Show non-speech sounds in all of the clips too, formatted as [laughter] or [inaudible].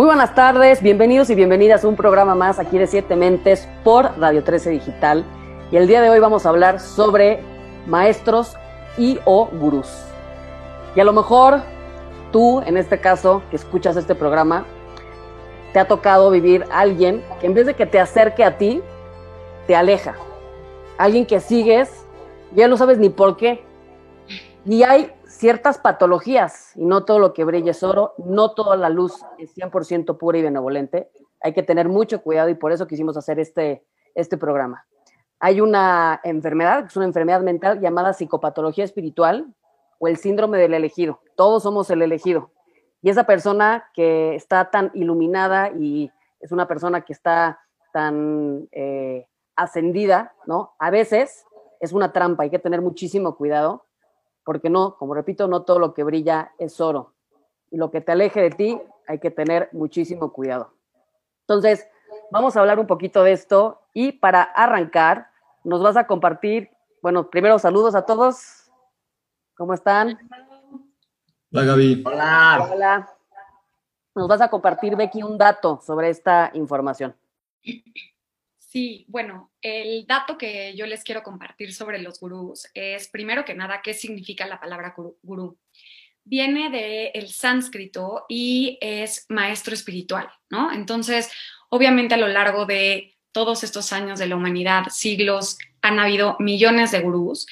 Muy buenas tardes, bienvenidos y bienvenidas a un programa más aquí de Siete Mentes por Radio 13 Digital. Y el día de hoy vamos a hablar sobre maestros y o gurús. Y a lo mejor tú, en este caso, que escuchas este programa, te ha tocado vivir alguien que en vez de que te acerque a ti, te aleja. Alguien que sigues, ya no sabes ni por qué. Y hay ciertas patologías, y no todo lo que brilla es oro, no toda la luz es 100% pura y benevolente. Hay que tener mucho cuidado y por eso quisimos hacer este, este programa. Hay una enfermedad, que es una enfermedad mental llamada psicopatología espiritual o el síndrome del elegido. Todos somos el elegido. Y esa persona que está tan iluminada y es una persona que está tan eh, ascendida, ¿no? A veces es una trampa, hay que tener muchísimo cuidado porque no, como repito, no todo lo que brilla es oro. Y lo que te aleje de ti, hay que tener muchísimo cuidado. Entonces, vamos a hablar un poquito de esto y para arrancar, nos vas a compartir, bueno, primero saludos a todos. ¿Cómo están? Hola, Gaby. Hola. Hola. Nos vas a compartir, Becky, un dato sobre esta información. Sí, bueno, el dato que yo les quiero compartir sobre los gurús es, primero que nada, qué significa la palabra gurú. Viene del sánscrito y es maestro espiritual, ¿no? Entonces, obviamente a lo largo de todos estos años de la humanidad, siglos, han habido millones de gurús.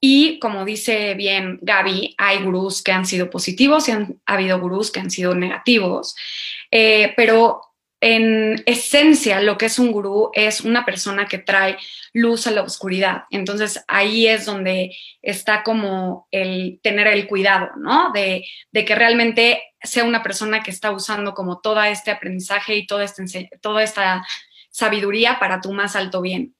Y como dice bien Gaby, hay gurús que han sido positivos y han habido gurús que han sido negativos. Eh, pero en esencia lo que es un gurú es una persona que trae luz a la oscuridad. Entonces ahí es donde está como el tener el cuidado, ¿no? De, que realmente sea una persona que está usando como todo este aprendizaje y este, toda esta sabiduría para tu más alto bien.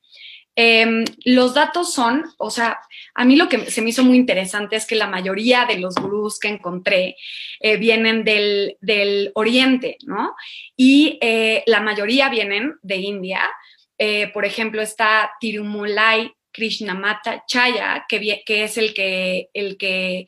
Em, los datos son, o sea, a mí lo que se me hizo muy interesante es que la mayoría de los gurús que encontré eh, vienen del, oriente, ¿no? Y eh, la mayoría vienen de India. Eh, por ejemplo, está Tirumulai Krishnamata Chaya, que, que es el que, el que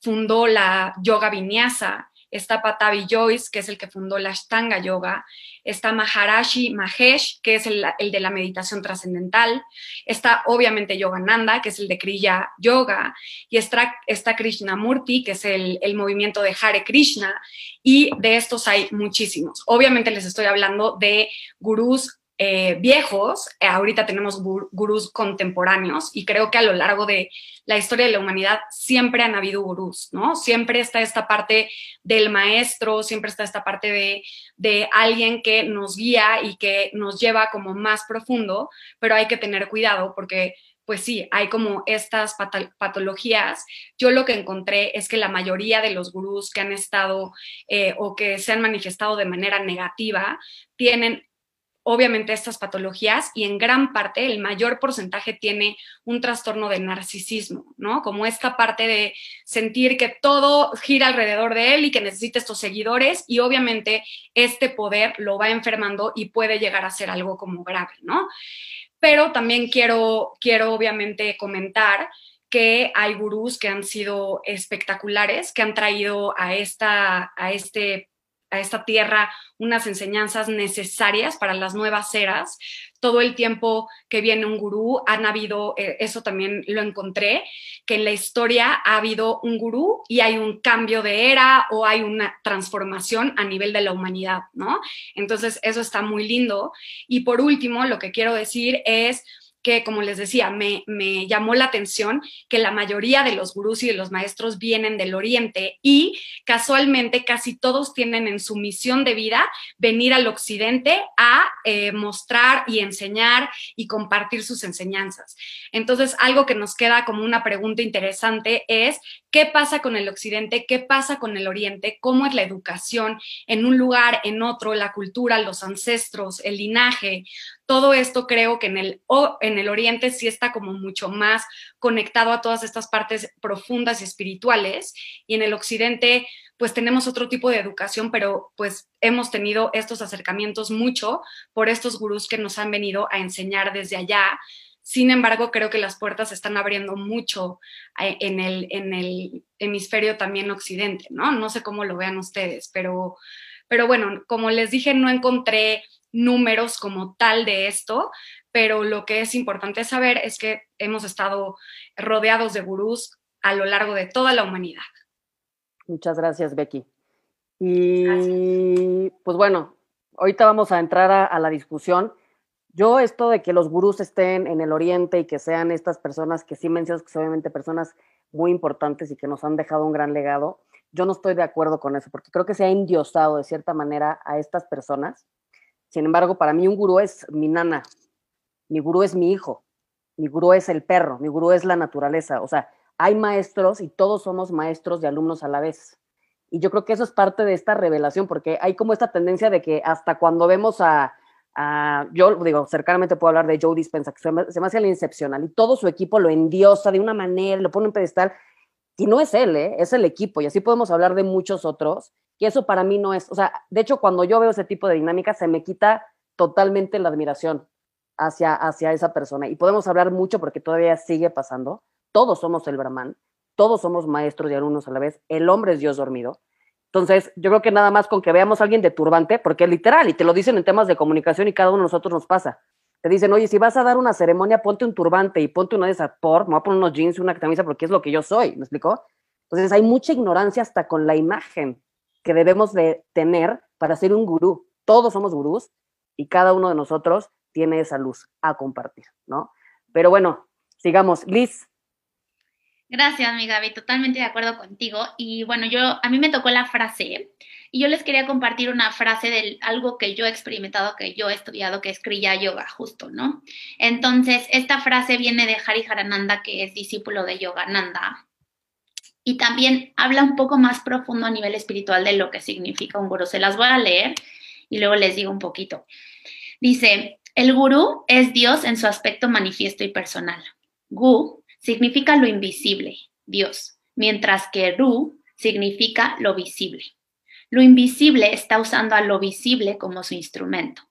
fundó la yoga vinyasa está Patavi Joyce, que es el que fundó la Ashtanga Yoga, está Maharashi Mahesh, que es el, de la meditación trascendental, está obviamente Yogananda, que es el de Kriya Yoga, y está, está Krishnamurti, que es el, movimiento de Hare Krishna, y de estos hay muchísimos. Obviamente les estoy hablando de gurús eh, viejos, eh, ahorita tenemos gurús contemporáneos y creo que a lo largo de la historia de la humanidad siempre han habido gurús, ¿no? Siempre está esta parte del maestro, siempre está esta parte de, de alguien que nos guía y que nos lleva como más profundo, pero hay que tener cuidado porque pues sí, hay como estas patologías. Yo lo que encontré es que la mayoría de los gurús que han estado eh, o que se han manifestado de manera negativa tienen obviamente estas patologías y en gran parte el mayor porcentaje tiene un trastorno de narcisismo, ¿no? Como esta parte de sentir que todo gira alrededor de él y que necesita estos seguidores y obviamente este poder lo va enfermando y puede llegar a ser algo como grave, ¿no? Pero también quiero, quiero obviamente comentar que hay gurús que han sido espectaculares, que han traído a, esta, a este a esta tierra unas enseñanzas necesarias para las nuevas eras. Todo el tiempo que viene un gurú, han habido, eh, eso también lo encontré, que en la historia ha habido un gurú y hay un cambio de era o hay una transformación a nivel de la humanidad, ¿no? Entonces, eso está muy lindo. Y por último, lo que quiero decir es que, como les decía, me, llamó la atención que la mayoría de los gurús y de los maestros vienen del Oriente y casualmente casi todos tienen en su misión de vida venir al Occidente a eh, mostrar y enseñar y compartir sus enseñanzas. Entonces, algo que nos queda como una pregunta interesante es, ¿qué pasa con el Occidente? ¿Qué pasa con el Oriente? ¿Cómo es la educación en un lugar, en otro, la cultura, los ancestros, el linaje? Todo esto creo que en el, en el Oriente sí está como mucho más conectado a todas estas partes profundas y espirituales y en el Occidente pues tenemos otro tipo de educación, pero pues hemos tenido estos acercamientos mucho por estos gurús que nos han venido a enseñar desde allá. Sin embargo, creo que las puertas se están abriendo mucho eh, en el, en el hemisferio también occidente, ¿no? No sé cómo lo vean ustedes, pero Pero bueno, como les dije, no encontré números como tal de esto, pero lo que es importante saber es que hemos estado rodeados de gurús a lo largo de toda la humanidad. Muchas gracias, Becky. Y pues bueno, ahorita vamos a entrar a, la discusión. Yo esto de que los gurús estén en el oriente y que sean estas personas que sí mencionas que son obviamente personas muy importantes y que nos han dejado un gran legado, yo no estoy de acuerdo con eso, porque creo que se ha endiosado de cierta manera a estas personas. Sin embargo, para mí un gurú es mi nana, mi gurú es mi hijo, mi gurú es el perro, mi gurú es la naturaleza. O sea, hay maestros y todos somos maestros y alumnos a la vez. Y yo creo que eso es parte de esta revelación, porque hay como esta tendencia de que hasta cuando vemos a, yo digo, cercanamente puedo hablar de Joe Dispensa, que se me, hace el incepcional, y todo su equipo lo endiosa de una manera, lo pone en pedestal, y no es él, ¿eh? es el equipo, y así podemos hablar de muchos otros, y eso para mí no es, o sea, de hecho, cuando yo veo ese tipo de dinámica, se me quita totalmente la admiración hacia, hacia esa persona, y podemos hablar mucho porque todavía sigue pasando, todos somos el Brahman, todos somos maestros y alumnos a la vez, el hombre es Dios dormido. Entonces, yo creo que nada más con que veamos a alguien de turbante, porque literal, y te lo dicen en temas de comunicación y cada uno de nosotros nos pasa. Te dicen, oye, si vas a dar una ceremonia, ponte un turbante y ponte una de esas por, me voy a poner unos jeans una camisa porque es lo que yo soy, ¿me explicó? Entonces, hay mucha ignorancia hasta con la imagen que debemos de tener para ser un gurú. Todos somos gurús y cada uno de nosotros tiene esa luz a compartir, ¿no? Pero bueno, sigamos. Liz, Gracias, mi Gaby, totalmente de acuerdo contigo. Y bueno, yo a mí me tocó la frase y yo les quería compartir una frase de algo que yo he experimentado, que yo he estudiado, que es Kriya Yoga, justo, ¿no? Entonces, esta frase viene de Hari Harananda, que es discípulo de Yogananda, y también habla un poco más profundo a nivel espiritual de lo que significa un gurú. Se las voy a leer y luego les digo un poquito. Dice, el gurú es Dios en su aspecto manifiesto y personal. Gu significa lo invisible, Dios, mientras que Ru significa lo visible. Lo invisible está usando a lo visible como su instrumento.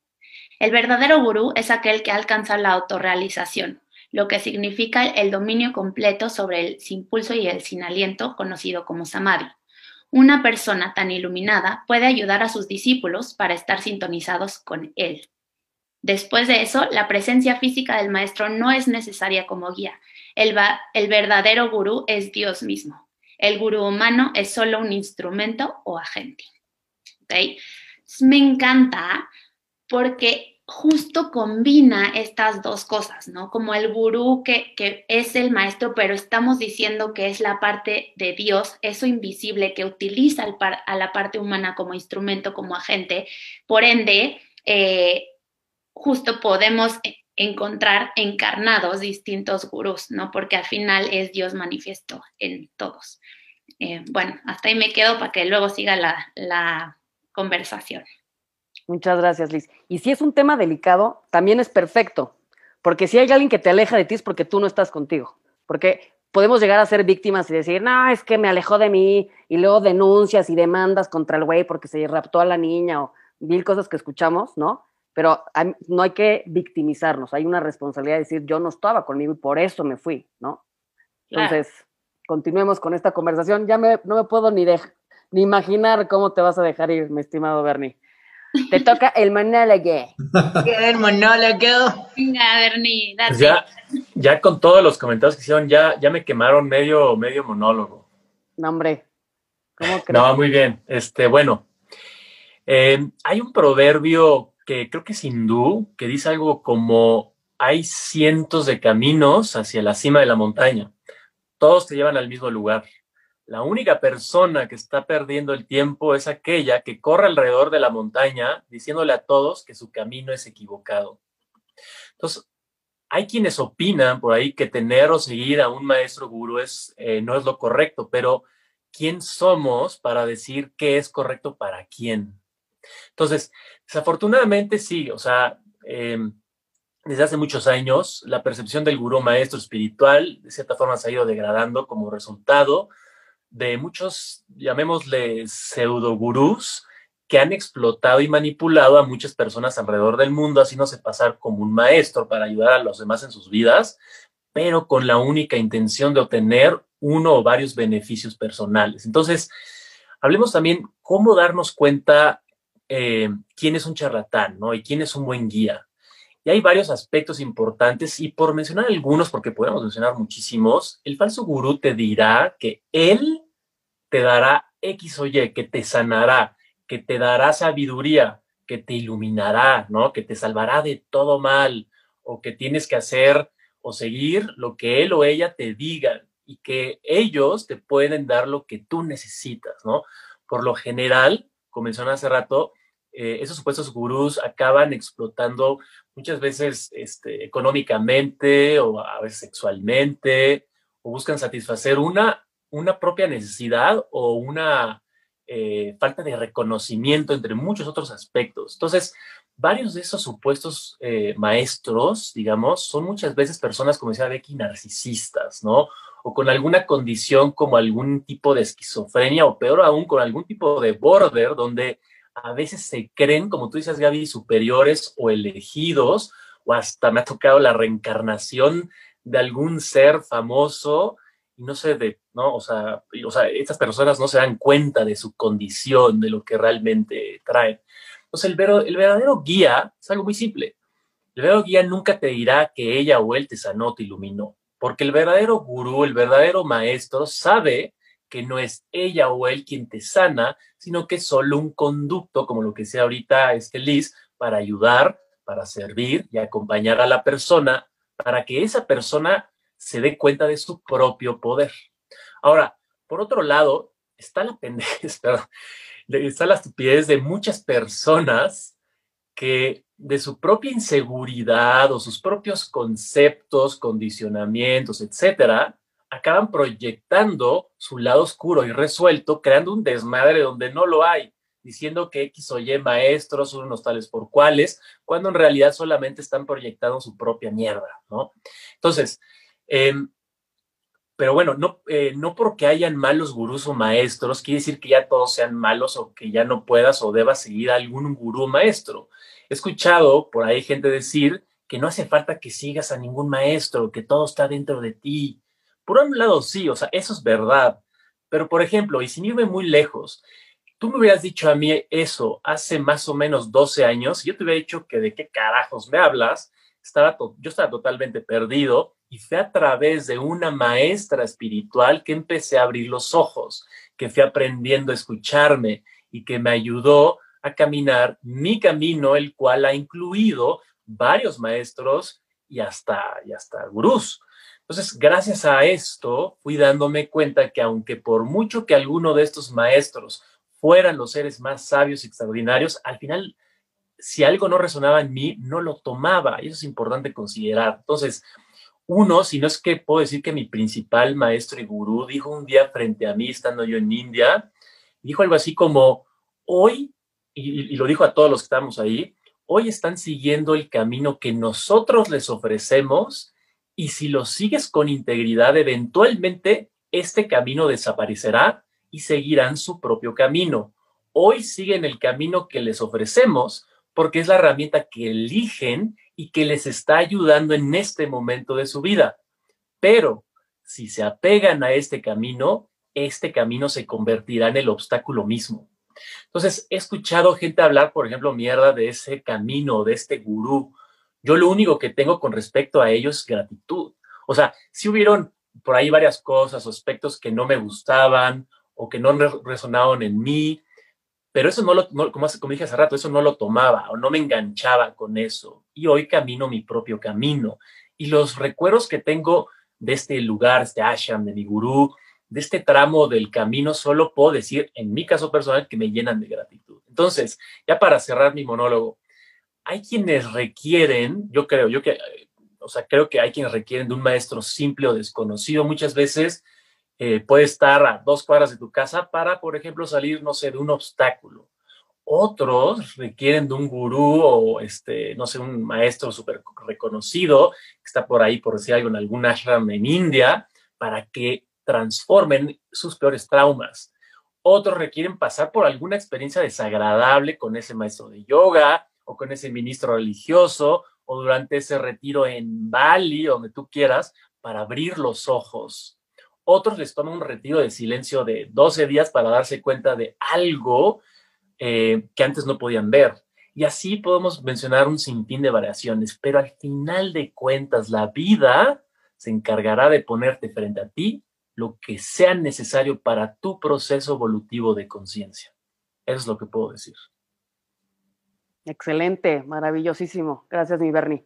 El verdadero gurú es aquel que alcanza la autorrealización, lo que significa el dominio completo sobre el sin pulso y el sin aliento, conocido como samadhi. Una persona tan iluminada puede ayudar a sus discípulos para estar sintonizados con él. Después de eso, la presencia física del maestro no es necesaria como guía, el, verdadero gurú es Dios mismo. El gurú humano es solo un instrumento o agente. Me encanta porque justo combina estas dos cosas, ¿no? Como el gurú que, es el maestro, pero estamos diciendo que es la parte de Dios, eso invisible que utiliza a la parte humana como instrumento, como agente. Por ende, eh, justo podemos encontrar encarnados distintos gurús, ¿no? Porque al final es Dios manifiesto en todos. Eh, bueno, hasta ahí me quedo para que luego siga la conversación. Muchas gracias, Liz. Y si es un tema delicado, también es perfecto, porque si hay alguien que te aleja de ti es porque tú no estás contigo, porque podemos llegar a ser víctimas y decir, no, es que me alejó de mí, y luego denuncias y demandas contra el güey porque se raptó a la niña o mil cosas que escuchamos, ¿no? pero no hay que victimizarnos, hay una responsabilidad de decir, yo no estaba conmigo y por eso me fui, ¿no? Entonces, continuemos con esta conversación. Ya me, no me puedo ni, ni imaginar cómo te vas a dejar ir, mi estimado Bernie. Te toca el monólogo. el monólogo. Venga, Bernie, dale. Pues ya, ya con todos los comentarios que hicieron, ya, ya me quemaron medio, medio monólogo. No, hombre. ¿Cómo crees? No, muy bien. Este, bueno, eh, hay un proverbio que creo que es hindú, que dice algo como hay cientos de caminos hacia la cima de la montaña. Todos te llevan al mismo lugar. La única persona que está perdiendo el tiempo es aquella que corre alrededor de la montaña diciéndole a todos que su camino es equivocado. Entonces, hay quienes opinan por ahí que tener o seguir a un maestro gurú es, eh, no es lo correcto, pero ¿quién somos para decir qué es correcto para quién? Entonces, desafortunadamente sí, o sea, em, desde hace muchos años la percepción del gurú maestro espiritual de cierta forma se ha ido degradando como resultado de muchos, llamémosle pseudo gurús, que han explotado y manipulado a muchas personas alrededor del mundo, haciéndose pasar como un maestro para ayudar a los demás en sus vidas, pero con la única intención de obtener uno o varios beneficios personales. Entonces, hablemos también cómo darnos cuenta eh, quién es un charlatán, ¿no? Y quién es un buen guía. Y hay varios aspectos importantes y por mencionar algunos, porque podemos mencionar muchísimos, el falso gurú te dirá que él te dará X o Y, que te sanará, que te dará sabiduría, que te iluminará, ¿no? Que te salvará de todo mal o que tienes que hacer o seguir lo que él o ella te digan y que ellos te pueden dar lo que tú necesitas, ¿no? Por lo general, como mencioné hace rato, eh, esos supuestos gurús acaban explotando muchas veces este, económicamente o a veces sexualmente o buscan satisfacer una, una propia necesidad o una eh, falta de reconocimiento entre muchos otros aspectos. Entonces, varios de esos supuestos eh, maestros, digamos, son muchas veces personas, como decía Becky, narcisistas, ¿no? O con alguna condición como algún tipo de esquizofrenia o peor aún, con algún tipo de border donde a veces se creen, como tú dices, Gaby, superiores o elegidos, o hasta me ha tocado la reencarnación de algún ser famoso, y no sé, de, ¿no? O sea, o sea, estas personas no se dan cuenta de su condición, de lo que realmente traen. Entonces, el, el verdadero guía es algo muy simple. El verdadero guía nunca te dirá que ella o él te sanó, te iluminó, porque el verdadero gurú, el verdadero maestro sabe que no es ella o él quien te sana, sino que es solo un conducto, como lo que sea ahorita este Liz, para ayudar, para servir y acompañar a la persona, para que esa persona se dé cuenta de su propio poder. Ahora, por otro lado, está la pendejez, [laughs] está la estupidez de muchas personas que de su propia inseguridad o sus propios conceptos, condicionamientos, etcétera, acaban proyectando su lado oscuro y resuelto, creando un desmadre donde no lo hay, diciendo que X o Y maestros son unos tales por cuales, cuando en realidad solamente están proyectando su propia mierda, ¿no? Entonces, em, pero bueno, no, eh, no porque hayan malos gurús o maestros, quiere decir que ya todos sean malos o que ya no puedas o debas seguir a algún gurú maestro. He escuchado por ahí gente decir que no hace falta que sigas a ningún maestro, que todo está dentro de ti, por un lado, sí, o sea, eso es verdad. Pero, por ejemplo, y sin irme muy lejos, tú me hubieras dicho a mí eso hace más o menos 12 años, yo te hubiera dicho que de qué carajos me hablas, estaba yo estaba totalmente perdido y fue a través de una maestra espiritual que empecé a abrir los ojos, que fui aprendiendo a escucharme y que me ayudó a caminar mi camino, el cual ha incluido varios maestros y hasta, y hasta gurús. Entonces, gracias a esto, fui dándome cuenta que aunque por mucho que alguno de estos maestros fueran los seres más sabios y extraordinarios, al final, si algo no resonaba en mí, no lo tomaba. Y eso es importante considerar. Entonces, uno, si no es que puedo decir que mi principal maestro y gurú dijo un día frente a mí, estando yo en India, dijo algo así como, hoy, y, lo dijo a todos los que estamos ahí, hoy están siguiendo el camino que nosotros les ofrecemos y si lo sigues con integridad, eventualmente este camino desaparecerá y seguirán su propio camino. Hoy siguen el camino que les ofrecemos porque es la herramienta que eligen y que les está ayudando en este momento de su vida. Pero si se apegan a este camino, este camino se convertirá en el obstáculo mismo. Entonces, he escuchado gente hablar, por ejemplo, mierda de ese camino, de este gurú, yo lo único que tengo con respecto a ellos es gratitud. O sea, si hubieron por ahí varias cosas o aspectos que no me gustaban o que no resonaban en mí, pero eso no lo, como, dije hace rato, eso no lo tomaba o no me enganchaba con eso. Y hoy camino mi propio camino. Y los recuerdos que tengo de este lugar, este ashram, de mi gurú, de este tramo del camino, solo puedo decir, en mi caso personal, que me llenan de gratitud. Entonces, ya para cerrar mi monólogo, hay quienes requieren, yo creo, yo que, o sea, creo que hay quienes requieren de un maestro simple o desconocido. Muchas veces eh, puede estar a dos cuadras de tu casa para, por ejemplo, salir, no sé, de un obstáculo. Otros requieren de un gurú o, este, no sé, un maestro súper reconocido que está por ahí, por decir algo, en algún ashram en India, para que transformen sus peores traumas. Otros requieren pasar por alguna experiencia desagradable con ese maestro de yoga, o con ese ministro religioso o durante ese retiro en Bali, donde tú quieras, para abrir los ojos. Otros les toman un retiro de silencio de 12 días para darse cuenta de algo eh, que antes no podían ver. Y así podemos mencionar un sinfín de variaciones, pero al final de cuentas la vida se encargará de ponerte frente a ti lo que sea necesario para tu proceso evolutivo de conciencia. Eso es lo que puedo decir. Excelente, maravillosísimo. Gracias, mi Bernie.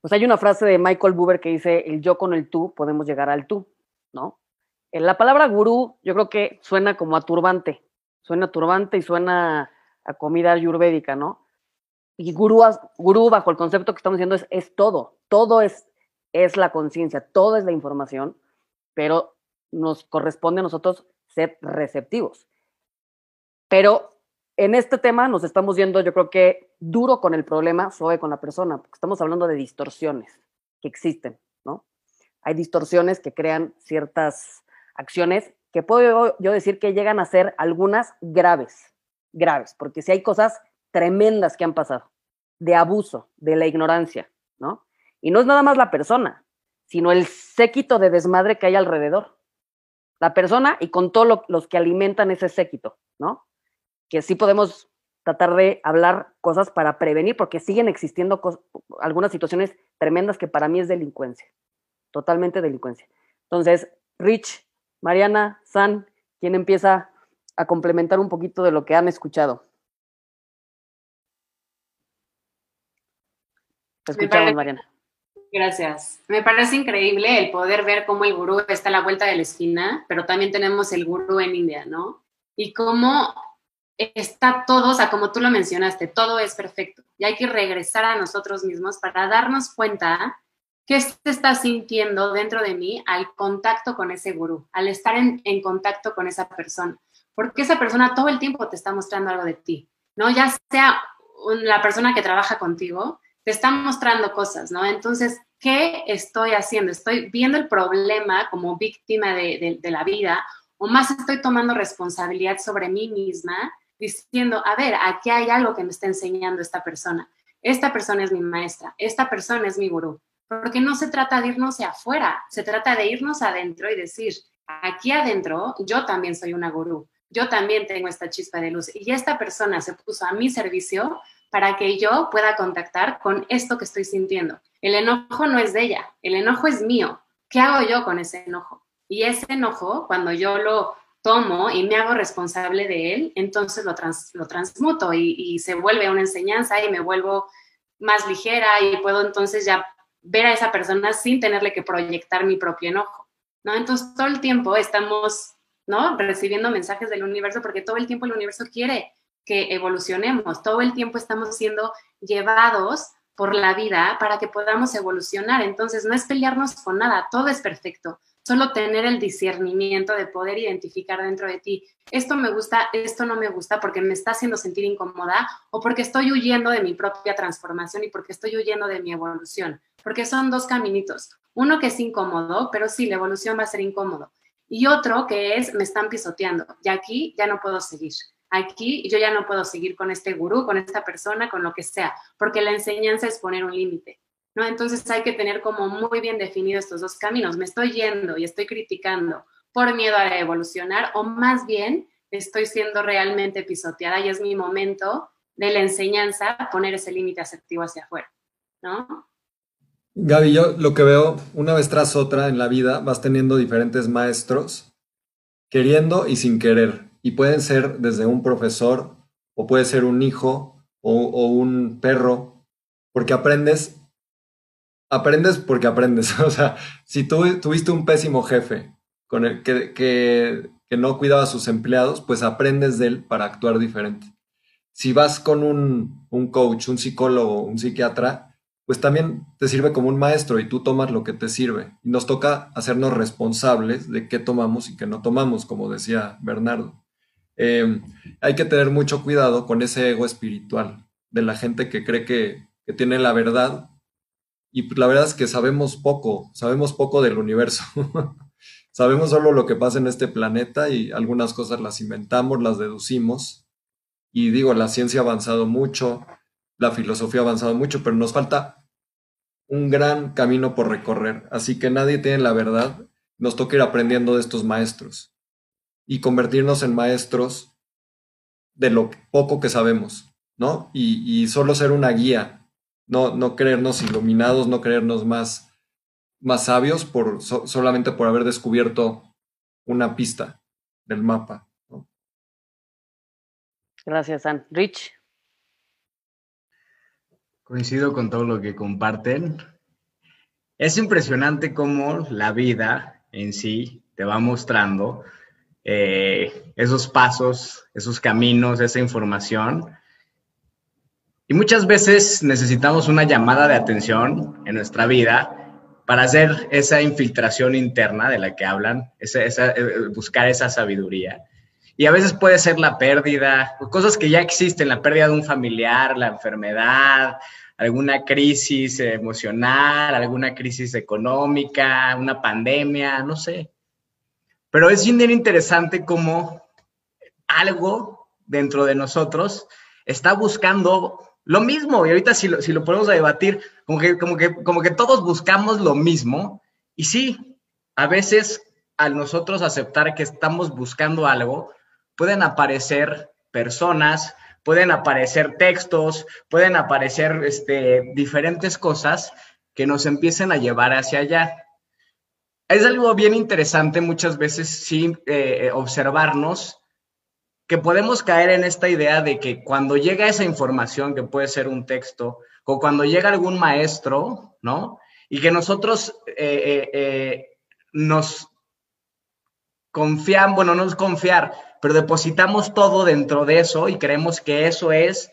Pues hay una frase de Michael Buber que dice, el yo con el tú podemos llegar al tú, ¿no? La palabra gurú yo creo que suena como a turbante, suena turbante y suena a comida ayurvédica, ¿no? Y gurú, gurú bajo el concepto que estamos diciendo es, es todo, todo es, es la conciencia, todo es la información, pero nos corresponde a nosotros ser receptivos. Pero en este tema nos estamos yendo, yo creo que duro con el problema, suave con la persona, porque estamos hablando de distorsiones que existen, ¿no? Hay distorsiones que crean ciertas acciones que puedo yo decir que llegan a ser algunas graves, graves, porque si hay cosas tremendas que han pasado, de abuso, de la ignorancia, ¿no? Y no es nada más la persona, sino el séquito de desmadre que hay alrededor. La persona y con todos los que alimentan ese séquito, ¿no? Que sí podemos tratar de hablar cosas para prevenir, porque siguen existiendo algunas situaciones tremendas que para mí es delincuencia, totalmente delincuencia. Entonces, Rich, Mariana, San, ¿quién empieza a complementar un poquito de lo que han escuchado? Te escuchamos, Mariana. Gracias. Me parece increíble el poder ver cómo el gurú está a la vuelta de la esquina, pero también tenemos el gurú en India, ¿no? Y cómo está todo, o sea, como tú lo mencionaste, todo es perfecto. Y hay que regresar a nosotros mismos para darnos cuenta qué se está sintiendo dentro de mí al contacto con ese gurú, al estar en, en contacto con esa persona. Porque esa persona todo el tiempo te está mostrando algo de ti, ¿no? Ya sea la persona que trabaja contigo, te está mostrando cosas, ¿no? Entonces, ¿qué estoy haciendo? ¿Estoy viendo el problema como víctima de, de, la vida o más estoy tomando responsabilidad sobre mí misma diciendo, a ver, aquí hay algo que me está enseñando esta persona. Esta persona es mi maestra, esta persona es mi gurú. Porque no se trata de irnos hacia afuera, se trata de irnos adentro y decir, aquí adentro yo también soy una gurú, yo también tengo esta chispa de luz y esta persona se puso a mi servicio para que yo pueda contactar con esto que estoy sintiendo. El enojo no es de ella, el enojo es mío. ¿Qué hago yo con ese enojo? Y ese enojo, cuando yo lo tomo y me hago responsable de él, entonces lo, lo transmuto y, y se vuelve una enseñanza y me vuelvo más ligera y puedo entonces ya ver a esa persona sin tenerle que proyectar mi propio enojo, ¿no? Entonces todo el tiempo estamos, ¿no? Recibiendo mensajes del universo porque todo el tiempo el universo quiere que evolucionemos. Todo el tiempo estamos siendo llevados por la vida para que podamos evolucionar. Entonces, no es pelearnos con nada, todo es perfecto. Solo tener el discernimiento de poder identificar dentro de ti, esto me gusta, esto no me gusta porque me está haciendo sentir incómoda o porque estoy huyendo de mi propia transformación y porque estoy huyendo de mi evolución. Porque son dos caminitos. Uno que es incómodo, pero sí, la evolución va a ser incómodo. Y otro que es, me están pisoteando. Y aquí ya no puedo seguir aquí yo ya no puedo seguir con este gurú, con esta persona, con lo que sea, porque la enseñanza es poner un límite, ¿no? Entonces hay que tener como muy bien definido estos dos caminos. Me estoy yendo y estoy criticando por miedo a evolucionar o más bien estoy siendo realmente pisoteada y es mi momento de la enseñanza poner ese límite asertivo hacia afuera, ¿no? Gaby, yo lo que veo una vez tras otra en la vida, vas teniendo diferentes maestros, queriendo y sin querer y pueden ser desde un profesor o puede ser un hijo o, un perro, porque aprendes, aprendes porque aprendes. [laughs] O sea, si tú tuviste un pésimo jefe con el que, que, que no cuidaba a sus empleados, pues aprendes de él para actuar diferente. Si vas con un, un coach, un psicólogo, un psiquiatra, pues también te sirve como un maestro y tú tomas lo que te sirve. Y nos toca hacernos responsables de qué tomamos y qué no tomamos, como decía Bernardo. Em, hay que tener mucho cuidado con ese ego espiritual de la gente que cree que, tiene la verdad y la verdad es que sabemos poco, sabemos poco del universo. [laughs] sabemos solo lo que pasa en este planeta y algunas cosas las inventamos, las deducimos. Y digo, la ciencia ha avanzado mucho, la filosofía ha avanzado mucho, pero nos falta un gran camino por recorrer. Así que nadie tiene la verdad. Nos toca ir aprendiendo de estos maestros y convertirnos en maestros de lo poco que sabemos, ¿no? Y, solo ser una guía, no, no creernos iluminados, no creernos más, más sabios por, solamente por haber descubierto una pista del mapa. Gracias, Ann. Rich. Coincido con todo lo que comparten. Es impresionante cómo la vida en sí te va mostrando eh, esos pasos, esos caminos, esa información. Y muchas veces necesitamos una llamada de atención en nuestra vida para hacer esa infiltración interna de la que hablan, esa, eh, buscar esa sabiduría. Y a veces puede ser la pérdida, cosas que ya existen, la pérdida de un familiar, la enfermedad, alguna crisis emocional, alguna crisis económica, una pandemia, no sé. Pero es bien interesante cómo algo dentro de nosotros está buscando lo mismo. Y ahorita si lo, si lo ponemos a debatir, como que, como, que, como que todos buscamos lo mismo. Y sí, a veces al nosotros aceptar que estamos buscando algo, pueden aparecer personas, pueden aparecer textos, pueden aparecer este, diferentes cosas que nos empiecen a llevar hacia allá. Es algo bien interesante muchas veces sí eh, observarnos que podemos caer en esta idea de que cuando llega esa información, que puede ser un texto, o cuando llega algún maestro, ¿no? Y que nosotros eh, eh, nos confiamos, bueno, no es confiar, pero depositamos todo dentro de eso y creemos que eso es,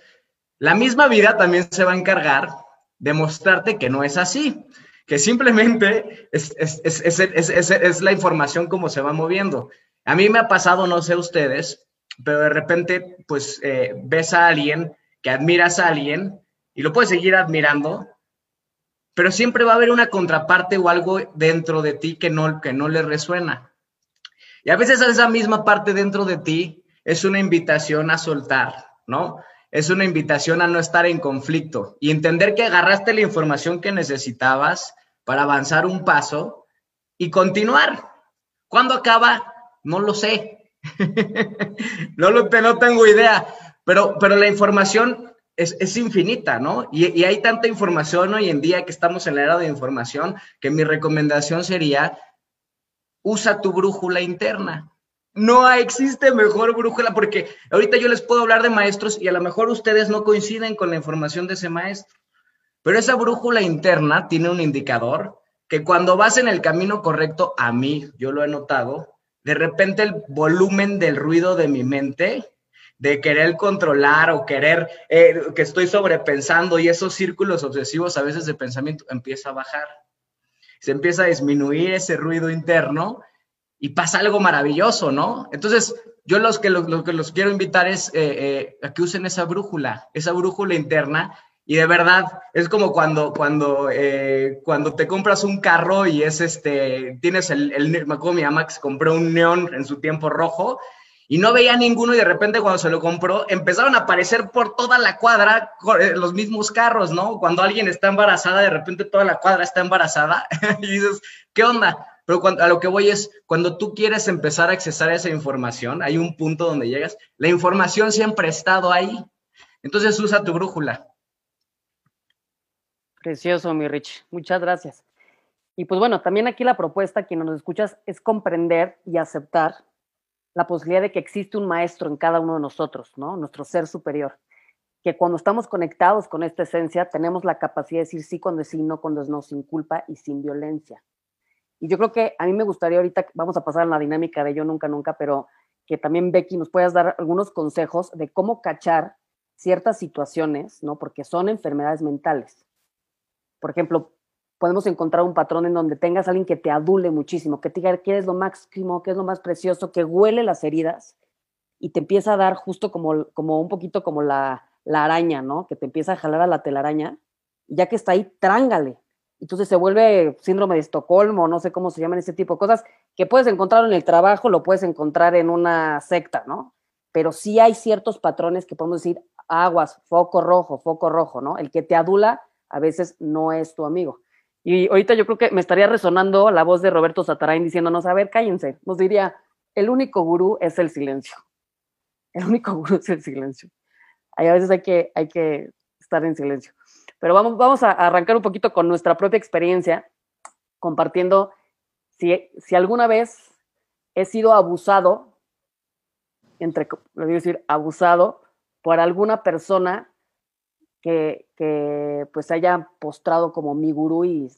la misma vida también se va a encargar de mostrarte que no es así, que simplemente es, es, la información como se va moviendo. A mí me ha pasado, no sé ustedes, pero de repente, pues eh, ves a alguien, que admiras a alguien y lo puedes seguir admirando, pero siempre va a haber una contraparte o algo dentro de ti que no, que no le resuena. Y a veces esa misma parte dentro de ti es una invitación a soltar, ¿no? Es una invitación a no estar en conflicto y entender que agarraste la información que necesitabas para avanzar un paso y continuar. ¿Cuándo acaba? No lo sé. [laughs] no, lo, tengo idea, pero, pero la información es, es infinita, ¿no? Y, y, hay tanta información hoy en día que estamos en la era de información que mi recomendación sería usa tu brújula interna. No existe mejor brújula porque ahorita yo les puedo hablar de maestros y a lo mejor ustedes no coinciden con la información de ese maestro. Pero esa brújula interna tiene un indicador que cuando vas en el camino correcto, a mí, yo lo he notado, de repente el volumen del ruido de mi mente, de querer controlar o querer eh, que estoy sobrepensando y esos círculos obsesivos a veces de pensamiento empieza a bajar se empieza a disminuir ese ruido interno y pasa algo maravilloso, ¿no? Entonces, yo los que, lo, que los quiero invitar es eh, eh, a que usen esa brújula, esa brújula interna. Y de verdad, es como cuando, cuando, eh, cuando te compras un carro y es este, tienes el, el me acuerdo compró un neón en su tiempo rojo y no veía ninguno y de repente cuando se lo compró empezaron a aparecer por toda la cuadra eh, los mismos carros, ¿no? Cuando alguien está embarazada, de repente toda la cuadra está embarazada [laughs] y dices, ¿qué onda? Pero cuando, a lo que voy es, cuando tú quieres empezar a accesar esa información, hay un punto donde llegas, la información siempre ha estado ahí. Entonces usa tu brújula. Precioso, mi Rich. Muchas gracias. Y pues bueno, también aquí la propuesta, quien nos escuchas, es comprender y aceptar la posibilidad de que existe un maestro en cada uno de nosotros, ¿no? Nuestro ser superior. Que cuando estamos conectados con esta esencia, tenemos la capacidad de decir sí cuando es sí, no cuando es no, sin culpa y sin violencia. Y yo creo que a mí me gustaría ahorita, vamos a pasar a la dinámica de yo nunca, nunca, pero que también Becky nos puedas dar algunos consejos de cómo cachar ciertas situaciones, ¿no? Porque son enfermedades mentales. Por ejemplo, podemos encontrar un patrón en donde tengas a alguien que te adule muchísimo, que te diga qué es lo máximo, qué es lo más precioso, que huele las heridas y te empieza a dar justo como, como un poquito como la, la araña, ¿no? Que te empieza a jalar a la telaraña, ya que está ahí, trángale. Entonces se vuelve síndrome de Estocolmo, no sé cómo se llaman ese tipo de cosas, que puedes encontrar en el trabajo, lo puedes encontrar en una secta, ¿no? Pero sí hay ciertos patrones que podemos decir, aguas, foco rojo, foco rojo, ¿no? El que te adula a veces no es tu amigo. Y ahorita yo creo que me estaría resonando la voz de Roberto Satarain diciéndonos, a ver, cállense. Nos diría, el único gurú es el silencio. El único [laughs] gurú es el silencio. a veces hay que, hay que estar en silencio. Pero vamos, vamos a arrancar un poquito con nuestra propia experiencia, compartiendo si, si alguna vez he sido abusado, entre, lo digo decir, abusado por alguna persona que, que, pues haya postrado como mi gurú y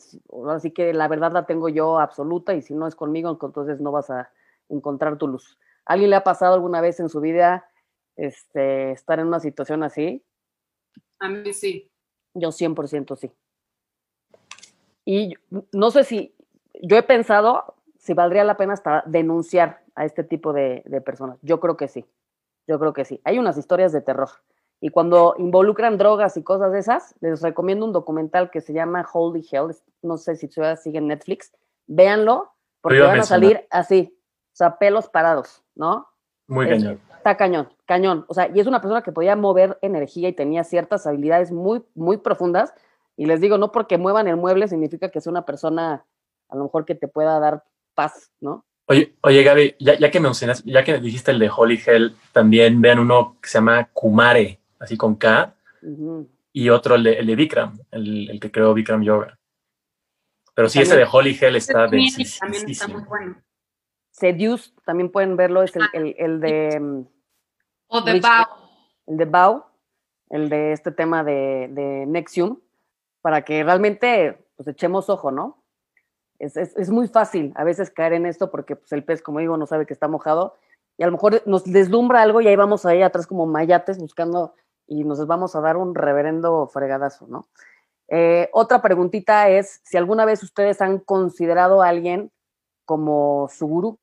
así que la verdad la tengo yo absoluta y si no es conmigo, entonces no vas a encontrar tu luz. ¿Alguien le ha pasado alguna vez en su vida este, estar en una situación así? A mí sí. Yo 100% sí. Y no sé si, yo he pensado si valdría la pena hasta denunciar a este tipo de, de personas. Yo creo que sí. Yo creo que sí. Hay unas historias de terror. Y cuando involucran drogas y cosas de esas, les recomiendo un documental que se llama Holy Hell. No sé si todavía sigue en Netflix. Véanlo, porque van a salir así, o sea, pelos parados, ¿no? Muy cañón. Está cañón, cañón. O sea, y es una persona que podía mover energía y tenía ciertas habilidades muy, muy profundas. Y les digo, no porque muevan el mueble significa que es una persona a lo mejor que te pueda dar paz, ¿no? Oye, oye Gaby, ya, ya que mencionas, ya que dijiste el de Holy Hell, también vean uno que se llama Kumare, así con K, y otro el de, el de Bikram, el, el, que creó Bikram Yoga. Pero sí, ese de Holy Hell está También está muy bueno. Seduce, también pueden verlo, es el, el, el de... Mm, o de Bao. El de Bao, el de este tema de, de Nexium, para que realmente pues echemos ojo, ¿no? Es, es, es, muy fácil a veces caer en esto porque pues, el pez, como digo, no sabe que está mojado y a lo mejor nos deslumbra algo y ahí vamos ahí atrás como mayates buscando y nos vamos a dar un reverendo fregadazo, ¿no? Eh, otra preguntita es si alguna vez ustedes han considerado a alguien como su gurú.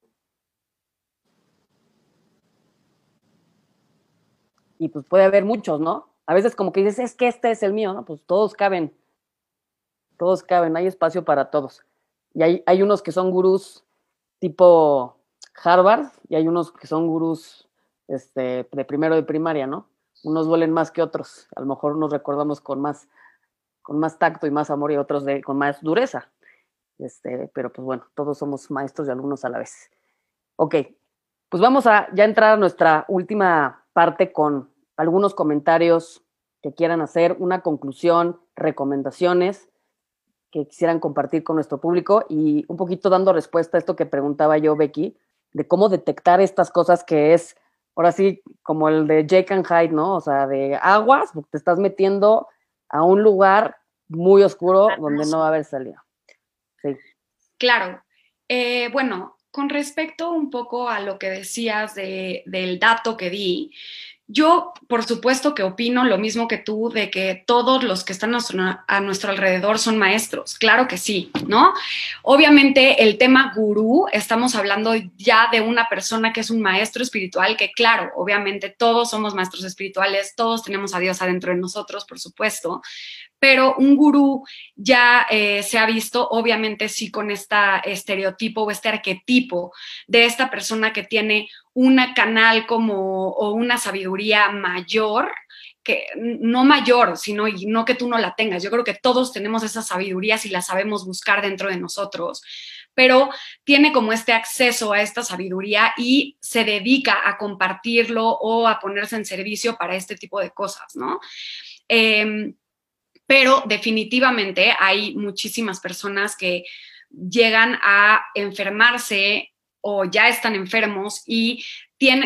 Y pues puede haber muchos, ¿no? A veces como que dices, es que este es el mío, ¿no? Pues todos caben, todos caben, hay espacio para todos. Y hay, hay unos que son gurús tipo Harvard y hay unos que son gurús este, de primero de primaria, ¿no? Unos duelen más que otros. A lo mejor nos recordamos con más, con más tacto y más amor y otros de, con más dureza. Este, pero pues bueno, todos somos maestros y alumnos a la vez. Ok, pues vamos a ya entrar a nuestra última parte con algunos comentarios que quieran hacer, una conclusión, recomendaciones que quisieran compartir con nuestro público y un poquito dando respuesta a esto que preguntaba yo, Becky, de cómo detectar estas cosas que es, ahora sí, como el de Jake and Hyde, ¿no? O sea, de aguas, porque te estás metiendo a un lugar muy oscuro donde no va a haber salida. Sí. Claro. Eh, bueno, con respecto un poco a lo que decías de, del dato que di, yo, por supuesto que opino lo mismo que tú de que todos los que están a nuestro alrededor son maestros. Claro que sí, ¿no? Obviamente el tema gurú, estamos hablando ya de una persona que es un maestro espiritual, que claro, obviamente todos somos maestros espirituales, todos tenemos a Dios adentro de nosotros, por supuesto, pero un gurú ya eh, se ha visto, obviamente sí, con este estereotipo o este arquetipo de esta persona que tiene una canal como o una sabiduría mayor, que no mayor, sino y no que tú no la tengas. Yo creo que todos tenemos esa sabiduría si la sabemos buscar dentro de nosotros, pero tiene como este acceso a esta sabiduría y se dedica a compartirlo o a ponerse en servicio para este tipo de cosas, ¿no? Eh, pero definitivamente hay muchísimas personas que llegan a enfermarse o ya están enfermos y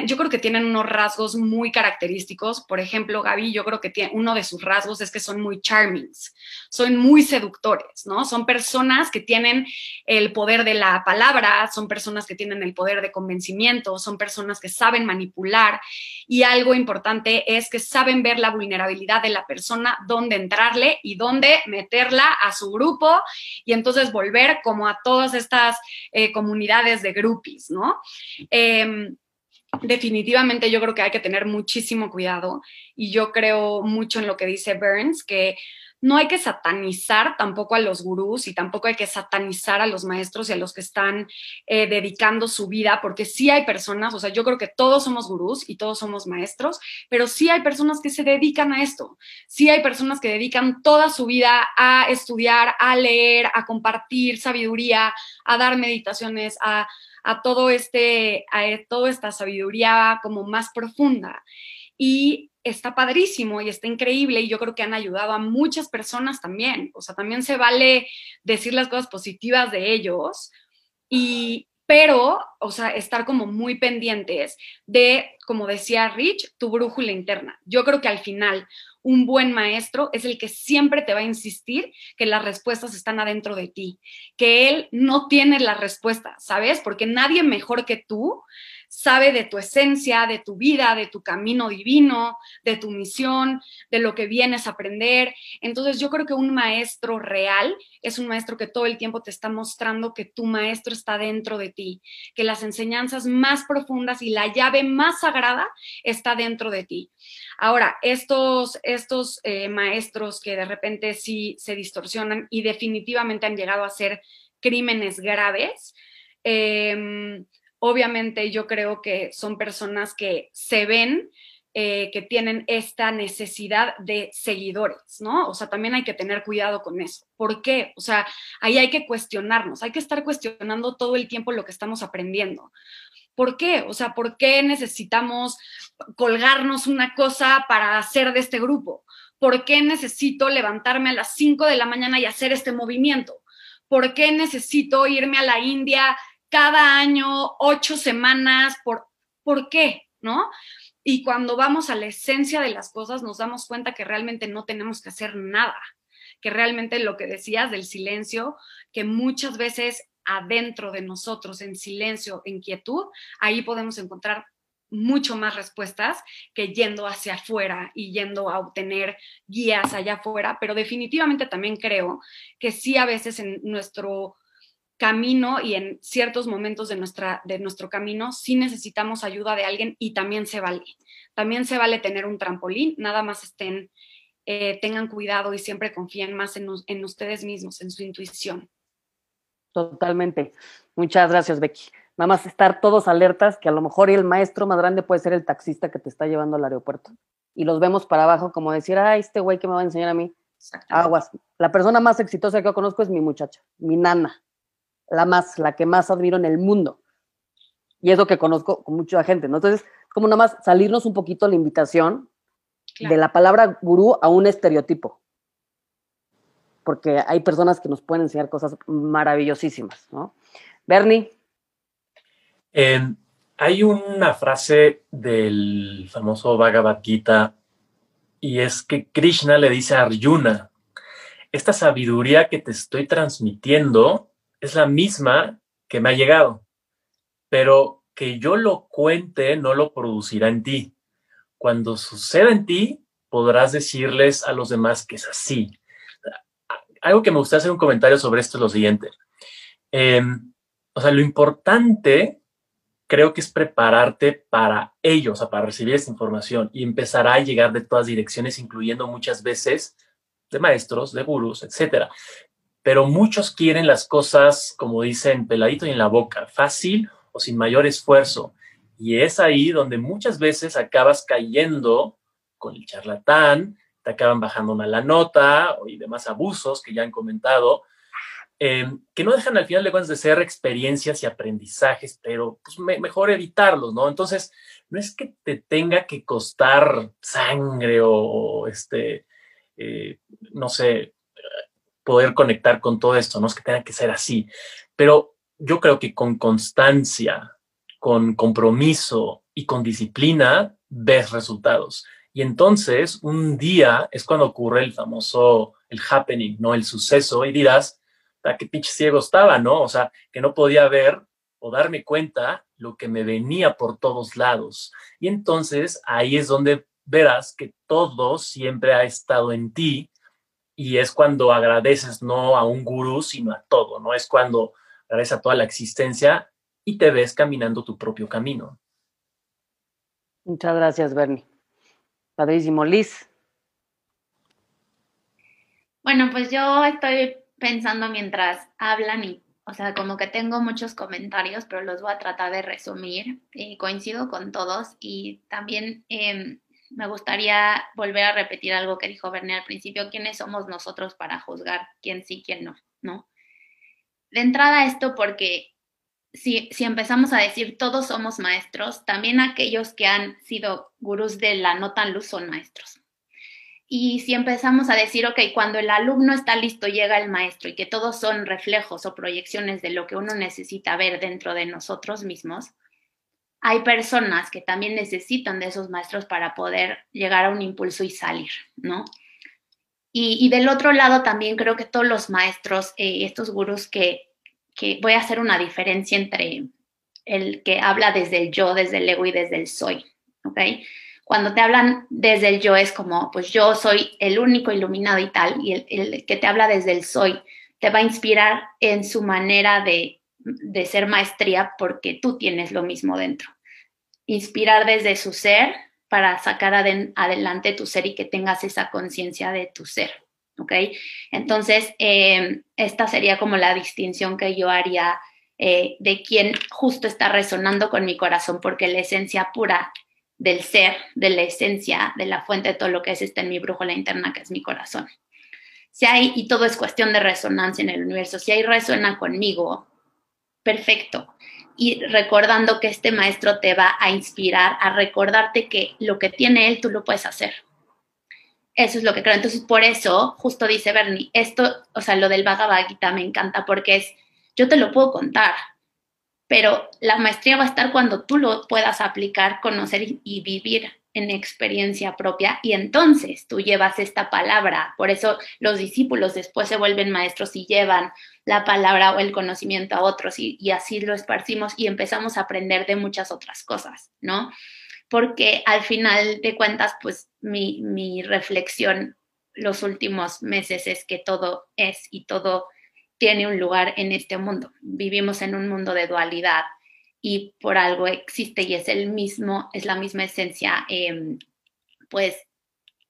yo creo que tienen unos rasgos muy característicos. Por ejemplo, Gaby, yo creo que tiene, uno de sus rasgos es que son muy charmings, son muy seductores, ¿no? Son personas que tienen el poder de la palabra, son personas que tienen el poder de convencimiento, son personas que saben manipular y algo importante es que saben ver la vulnerabilidad de la persona, dónde entrarle y dónde meterla a su grupo y entonces volver como a todas estas eh, comunidades de groupies, ¿no? Eh, definitivamente yo creo que hay que tener muchísimo cuidado y yo creo mucho en lo que dice Burns, que no hay que satanizar tampoco a los gurús y tampoco hay que satanizar a los maestros y a los que están eh, dedicando su vida, porque sí hay personas, o sea, yo creo que todos somos gurús y todos somos maestros, pero sí hay personas que se dedican a esto, sí hay personas que dedican toda su vida a estudiar, a leer, a compartir sabiduría, a dar meditaciones, a a todo este, a toda esta sabiduría como más profunda. Y está padrísimo y está increíble y yo creo que han ayudado a muchas personas también. O sea, también se vale decir las cosas positivas de ellos y, pero, o sea, estar como muy pendientes de, como decía Rich, tu brújula interna. Yo creo que al final un buen maestro es el que siempre te va a insistir que las respuestas están adentro de ti, que él no tiene la respuesta, ¿sabes? Porque nadie mejor que tú sabe de tu esencia, de tu vida, de tu camino divino, de tu misión, de lo que vienes a aprender. Entonces yo creo que un maestro real es un maestro que todo el tiempo te está mostrando que tu maestro está dentro de ti, que las enseñanzas más profundas y la llave más sagrada está dentro de ti. Ahora, estos, estos eh, maestros que de repente sí se distorsionan y definitivamente han llegado a ser crímenes graves, eh, Obviamente yo creo que son personas que se ven eh, que tienen esta necesidad de seguidores, ¿no? O sea, también hay que tener cuidado con eso. ¿Por qué? O sea, ahí hay que cuestionarnos, hay que estar cuestionando todo el tiempo lo que estamos aprendiendo. ¿Por qué? O sea, ¿por qué necesitamos colgarnos una cosa para hacer de este grupo? ¿Por qué necesito levantarme a las 5 de la mañana y hacer este movimiento? ¿Por qué necesito irme a la India cada año, ocho semanas, ¿por, ¿por qué? ¿No? Y cuando vamos a la esencia de las cosas, nos damos cuenta que realmente no tenemos que hacer nada, que realmente lo que decías del silencio, que muchas veces adentro de nosotros, en silencio, en quietud, ahí podemos encontrar mucho más respuestas que yendo hacia afuera y yendo a obtener guías allá afuera, pero definitivamente también creo que sí a veces en nuestro camino y en ciertos momentos de, nuestra, de nuestro camino sí necesitamos ayuda de alguien y también se vale. También se vale tener un trampolín, nada más estén, eh, tengan cuidado y siempre confíen más en, en ustedes mismos, en su intuición. Totalmente. Muchas gracias, Becky. Nada más estar todos alertas que a lo mejor el maestro más grande puede ser el taxista que te está llevando al aeropuerto. Y los vemos para abajo como decir, ah, este güey que me va a enseñar a mí. Aguas. La persona más exitosa que yo conozco es mi muchacha, mi nana la más, la que más admiro en el mundo. Y es lo que conozco con mucha gente, ¿no? Entonces, como nada más salirnos un poquito la invitación de la palabra gurú a un estereotipo. Porque hay personas que nos pueden enseñar cosas maravillosísimas, ¿no? Bernie. hay una frase del famoso Bhagavad Gita y es que Krishna le dice a Arjuna, esta sabiduría que te estoy transmitiendo es la misma que me ha llegado, pero que yo lo cuente no lo producirá en ti. Cuando suceda en ti, podrás decirles a los demás que es así. Algo que me gustaría hacer un comentario sobre esto es lo siguiente. Em, o sea, lo importante creo que es prepararte para ellos, o sea, para recibir esta información y empezará a llegar de todas direcciones, incluyendo muchas veces de maestros, de gurús, etcétera pero muchos quieren las cosas, como dicen, peladito y en la boca, fácil o sin mayor esfuerzo. Y es ahí donde muchas veces acabas cayendo con el charlatán, te acaban bajando una la nota y demás abusos que ya han comentado, em, que no dejan al final de cuentas de ser experiencias y aprendizajes, pero pues mejor evitarlos, ¿no? Entonces, no es que te tenga que costar sangre o, este, eh, no sé, poder conectar con todo esto, no es que tenga que ser así, pero yo creo que con constancia, con compromiso y con disciplina ves resultados. Y entonces un día es cuando ocurre el famoso, el happening, ¿no? El suceso y dirás, ¿a ah, qué pinche ciego estaba, no? O sea, que no podía ver o darme cuenta lo que me venía por todos lados. Y entonces ahí es donde verás que todo siempre ha estado en ti y es cuando agradeces no a un gurú, sino a todo, ¿no? Es cuando agradeces a toda la existencia y te ves caminando tu propio camino. Muchas gracias, Bernie. Padrísimo. Liz. Bueno, pues yo estoy pensando mientras hablan y, o sea, como que tengo muchos comentarios, pero los voy a tratar de resumir. Y coincido con todos y también eh, me gustaría volver a repetir algo que dijo Bernie al principio, ¿quiénes somos nosotros para juzgar quién sí, quién no? ¿no? De entrada esto porque si, si, empezamos a decir todos somos maestros, también aquellos que han sido gurús de la no tan luz son maestros. Y si empezamos a decir, ok, cuando el alumno está listo, llega el maestro y que todos son reflejos o proyecciones de lo que uno necesita ver dentro de nosotros mismos, hay personas que también necesitan de esos maestros para poder llegar a un impulso y salir, ¿no? Y, del otro lado también creo que todos los maestros, eh, estos gurús que, que voy a hacer una diferencia entre el que habla desde el yo, desde el ego y desde el soy, ¿ok? Cuando te hablan desde el yo es como, pues yo soy el único iluminado y tal, y el, que te habla desde el soy te va a inspirar en su manera de, de ser maestría porque tú tienes lo mismo dentro. Inspirar desde su ser para sacar adelante tu ser y que tengas esa conciencia de tu ser. ¿Ok? Entonces, eh, esta sería como la distinción que yo haría eh, de quién justo está resonando con mi corazón, porque la esencia pura del ser, de la esencia, de la fuente de todo lo que es está en mi brújula interna, que es mi corazón. Si hay, y todo es cuestión de resonancia en el universo, si hay resuena conmigo, perfecto. Y recordando que este maestro te va a inspirar a recordarte que lo que tiene él, tú lo puedes hacer. Eso es lo que creo. Entonces, por eso, justo dice Bernie, esto, o sea, lo del Bhagavad Gita me encanta porque es, yo te lo puedo contar, pero la maestría va a estar cuando tú lo puedas aplicar, conocer y, vivir en experiencia propia y entonces tú llevas esta palabra. Por eso los discípulos después se vuelven maestros y llevan la palabra o el conocimiento a otros y, así lo esparcimos y empezamos a aprender de muchas otras cosas, ¿no? Porque al final de cuentas, pues mi, mi reflexión los últimos meses es que todo es y todo tiene un lugar en este mundo. Vivimos en un mundo de dualidad y por algo existe y es el mismo, es la misma esencia, em, pues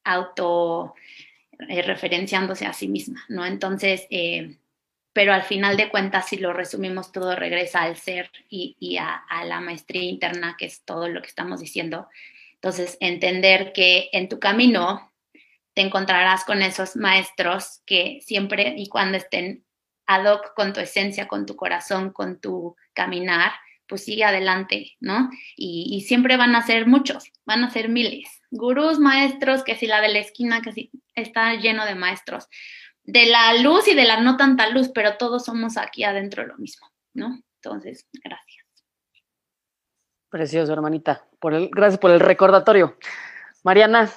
auto eh, referenciándose a sí misma, ¿no? Entonces, eh, pero al final de cuentas, si lo resumimos todo, regresa al ser y, a, a, la maestría interna, que es todo lo que estamos diciendo. Entonces, entender que en tu camino te encontrarás con esos maestros que siempre y cuando estén ad hoc con tu esencia, con tu corazón, con tu caminar, pues sigue adelante, ¿no? Y, siempre van a ser muchos, van a ser miles. Gurús, maestros, que si la de la esquina, que si está lleno de maestros. De la luz y de la no tanta luz, pero todos somos aquí adentro lo mismo, ¿no? Entonces, gracias. Precioso, hermanita. Por el, gracias por el recordatorio. Mariana,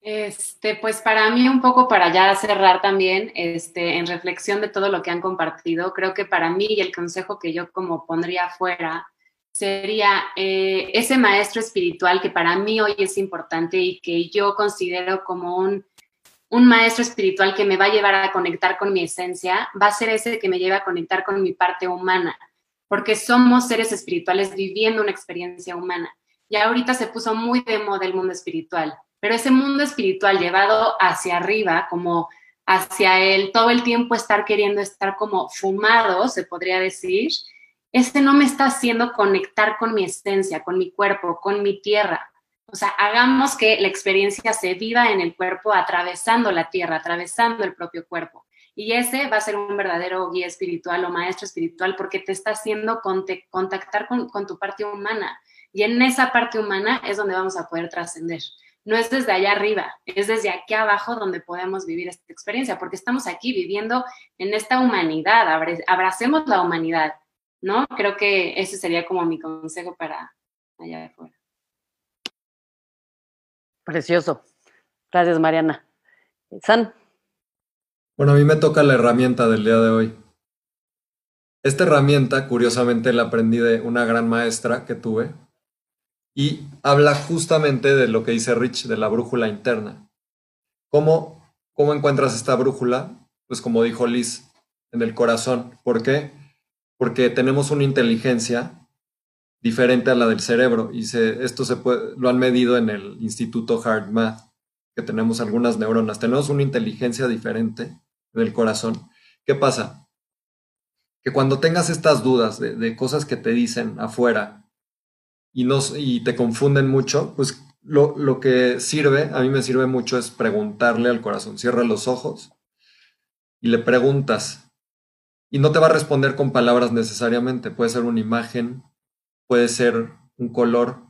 este, pues para mí un poco para ya cerrar también, este, en reflexión de todo lo que han compartido, creo que para mí y el consejo que yo como pondría fuera sería eh, ese maestro espiritual que para mí hoy es importante y que yo considero como un, un maestro espiritual que me va a llevar a conectar con mi esencia, va a ser ese que me lleva a conectar con mi parte humana, porque somos seres espirituales viviendo una experiencia humana. Y ahorita se puso muy de moda el mundo espiritual pero ese mundo espiritual llevado hacia arriba, como hacia él, todo el tiempo estar queriendo estar como fumado, se podría decir, ese no me está haciendo conectar con mi esencia, con mi cuerpo, con mi tierra. O sea, hagamos que la experiencia se viva en el cuerpo atravesando la tierra, atravesando el propio cuerpo. Y ese va a ser un verdadero guía espiritual o maestro espiritual porque te está haciendo contactar con, con tu parte humana. Y en esa parte humana es donde vamos a poder trascender no es desde allá arriba, es desde aquí abajo donde podemos vivir esta experiencia, porque estamos aquí viviendo en esta humanidad, abracemos la humanidad, ¿no? Creo que ese sería como mi consejo para allá afuera. Precioso. Gracias, Mariana. San. Bueno, a mí me toca la herramienta del día de hoy. Esta herramienta, curiosamente, la aprendí de una gran maestra que tuve, y habla justamente de lo que dice Rich, de la brújula interna. ¿Cómo, cómo encuentras esta brújula? Pues como dijo Liz, en el corazón. ¿Por qué? Porque tenemos una inteligencia diferente a la del cerebro y se, esto se puede, lo han medido en el Instituto Hard Math, que tenemos algunas neuronas. Tenemos una inteligencia diferente del corazón. ¿Qué pasa? Que cuando tengas estas dudas de, de cosas que te dicen afuera, y, y te confunden mucho, pues lo, lo, que sirve, a mí me sirve mucho es preguntarle al corazón. Cierra los ojos y le preguntas, y no te va a responder con palabras necesariamente. Puede ser una imagen, puede ser un color,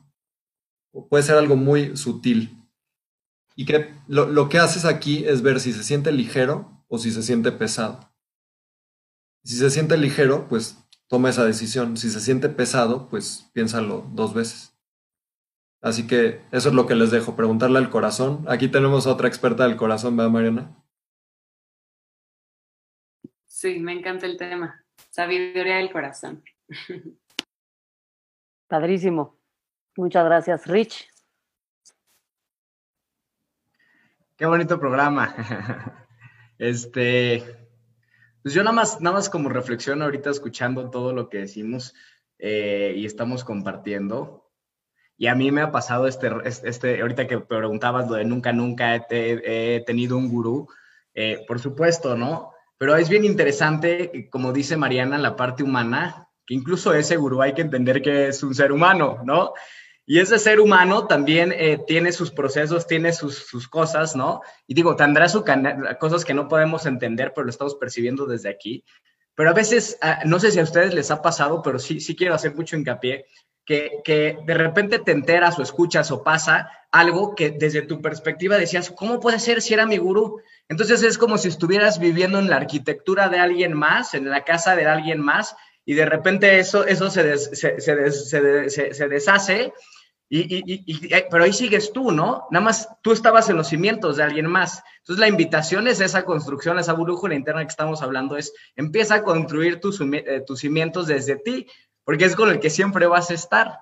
puede ser algo muy sutil. Y que lo, lo, que haces aquí es ver si se siente ligero o si se siente pesado. Si se siente ligero, pues toma esa decisión. Si se siente pesado, pues piénsalo dos veces. Así que eso es lo que les dejo, preguntarle al corazón. Aquí tenemos a otra experta del corazón, ¿verdad, Mariana? Sí, me encanta el tema. Sabiduría del corazón. [laughs] Padrísimo. Muchas gracias, Rich. Qué bonito programa. [laughs] Este, pues yo nada más, nada más como reflexión ahorita escuchando todo lo que decimos eh, y estamos compartiendo. Y a mí me ha pasado este, este ahorita que preguntabas de nunca, nunca he, tenido un gurú, eh, por supuesto, ¿no? Pero es bien interesante, como dice Mariana, la parte humana, que incluso ese gurú hay que entender que es un ser humano, ¿no? Y ese ser humano también eh, tiene sus procesos, tiene sus, sus, cosas, ¿no? Y digo, tendrá sus cosas que no podemos entender, pero lo estamos percibiendo desde aquí. Pero a veces, ah, no sé si a ustedes les ha pasado, pero sí, sí quiero hacer mucho hincapié, que, que de repente te enteras o escuchas o pasa algo que desde tu perspectiva decías, ¿cómo puede ser si era mi gurú? Entonces es como si estuvieras viviendo en la arquitectura de alguien más, en la casa de alguien más, y de repente eso, eso se, se, se, se deshace y, eh, pero ahí sigues tú, ¿no? Nada más tú estabas en los cimientos de alguien más. Entonces la invitación es esa construcción, esa brújula interna que estamos hablando, es empieza a construir tus, eh, tus cimientos desde ti, porque es con el que siempre vas a estar.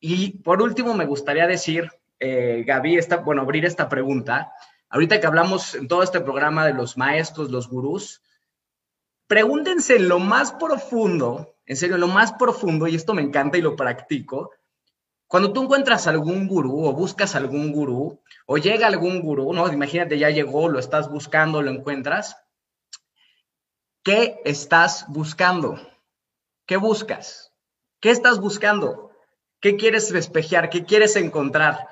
Y por último, me gustaría decir, eh, Gaby, esta, bueno, abrir esta pregunta. Ahorita que hablamos en todo este programa de los maestros, los gurús, pregúntense lo más profundo, en serio, lo más profundo, y esto me encanta y lo practico, cuando tú encuentras algún gurú o buscas algún gurú o llega algún gurú, ¿no? Imagínate, ya llegó, lo estás buscando, lo encuentras. ¿Qué estás buscando? ¿Qué buscas? ¿Qué estás buscando? ¿Qué quieres despejar? ¿Qué quieres encontrar?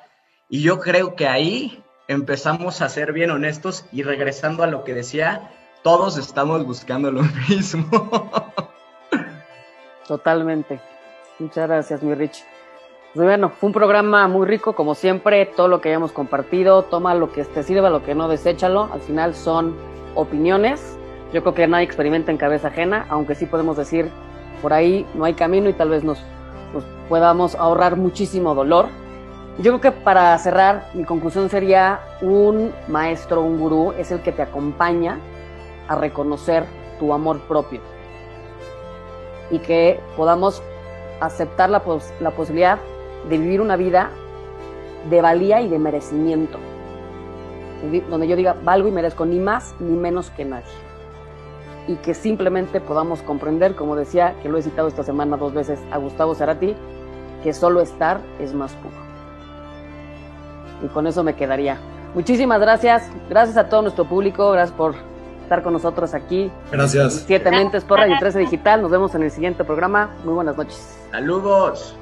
Y yo creo que ahí empezamos a ser bien honestos y regresando a lo que decía, todos estamos buscando lo [laughs] mismo. Totalmente. Muchas gracias, mi Rich. Pues bueno, fue un programa muy rico, como siempre, todo lo que hayamos compartido, toma lo que te sirva, lo que no, deséchalo. Al final son opiniones. Yo creo que nadie experimenta en cabeza ajena, aunque sí podemos decir, por ahí no hay camino y tal vez nos, podamos ahorrar muchísimo dolor. Yo creo que para cerrar, mi conclusión sería un maestro, un gurú, es el que te acompaña a reconocer tu amor propio y que podamos aceptar la, la posibilidad de vivir una vida de valía y de merecimiento. Donde yo diga, valgo y merezco ni más ni menos que nadie. Y que simplemente podamos comprender, como decía, que lo he citado esta semana dos veces a Gustavo Cerati, que solo estar es más puro. Y con eso me quedaría. Muchísimas gracias. Gracias a todo nuestro público. Gracias por estar con nosotros aquí. Gracias. Siete Mentes por Radio 13 Digital. Nos vemos en el siguiente programa. Muy buenas noches. Saludos.